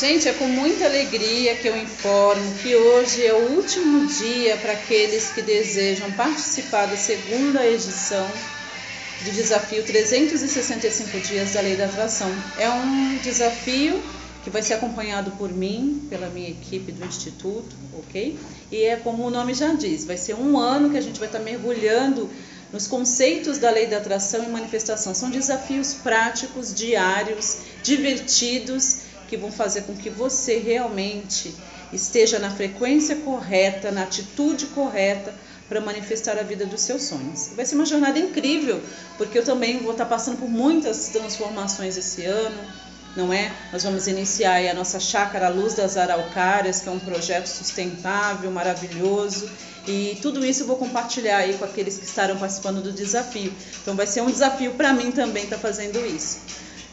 Gente, é com muita alegria que eu informo que hoje é o último dia para aqueles que desejam participar da segunda edição do desafio 365 dias da Lei da Atração. É um desafio que vai ser acompanhado por mim, pela minha equipe do Instituto, ok? E é como o nome já diz, vai ser um ano que a gente vai estar mergulhando nos conceitos da lei da atração e manifestação. São desafios práticos, diários, divertidos que vão fazer com que você realmente esteja na frequência correta, na atitude correta para manifestar a vida dos seus sonhos. Vai ser uma jornada incrível, porque eu também vou estar passando por muitas transformações esse ano, não é? Nós vamos iniciar a nossa chácara Luz das Araucárias, que é um projeto sustentável, maravilhoso, e tudo isso eu vou compartilhar aí com aqueles que estarão participando do desafio. Então vai ser um desafio para mim também estar tá fazendo isso.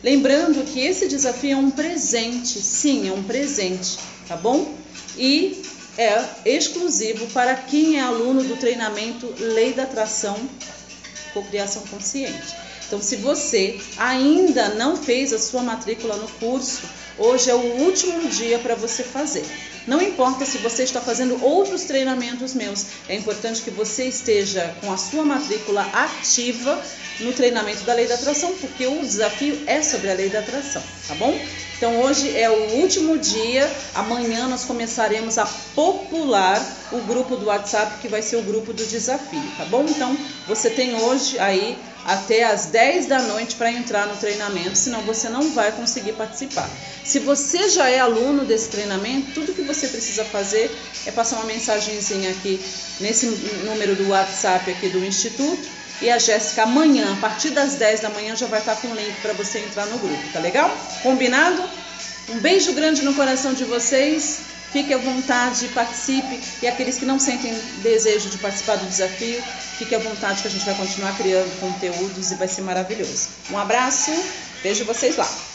Lembrando que esse desafio é um presente, sim, é um presente, tá bom? E é exclusivo para quem é aluno do treinamento Lei da Atração Cocriação Consciente. Então, se você ainda não fez a sua matrícula no curso, hoje é o último dia para você fazer. Não importa se você está fazendo outros treinamentos meus, é importante que você esteja com a sua matrícula ativa no treinamento da lei da atração, porque o desafio é sobre a lei da atração, tá bom? Então hoje é o último dia, amanhã nós começaremos a popular o grupo do WhatsApp, que vai ser o grupo do desafio, tá bom? Então você tem hoje aí até as 10 da noite para entrar no treinamento, senão você não vai conseguir participar. Se você já é aluno desse treinamento, tudo que você precisa fazer é passar uma mensagenzinha aqui nesse número do WhatsApp aqui do Instituto e a Jéssica amanhã, a partir das 10 da manhã, já vai estar com o link para você entrar no grupo, tá legal? Combinado? Um beijo grande no coração de vocês. Fique à vontade, participe. E aqueles que não sentem desejo de participar do desafio, fique à vontade que a gente vai continuar criando conteúdos e vai ser maravilhoso. Um abraço, vejo vocês lá.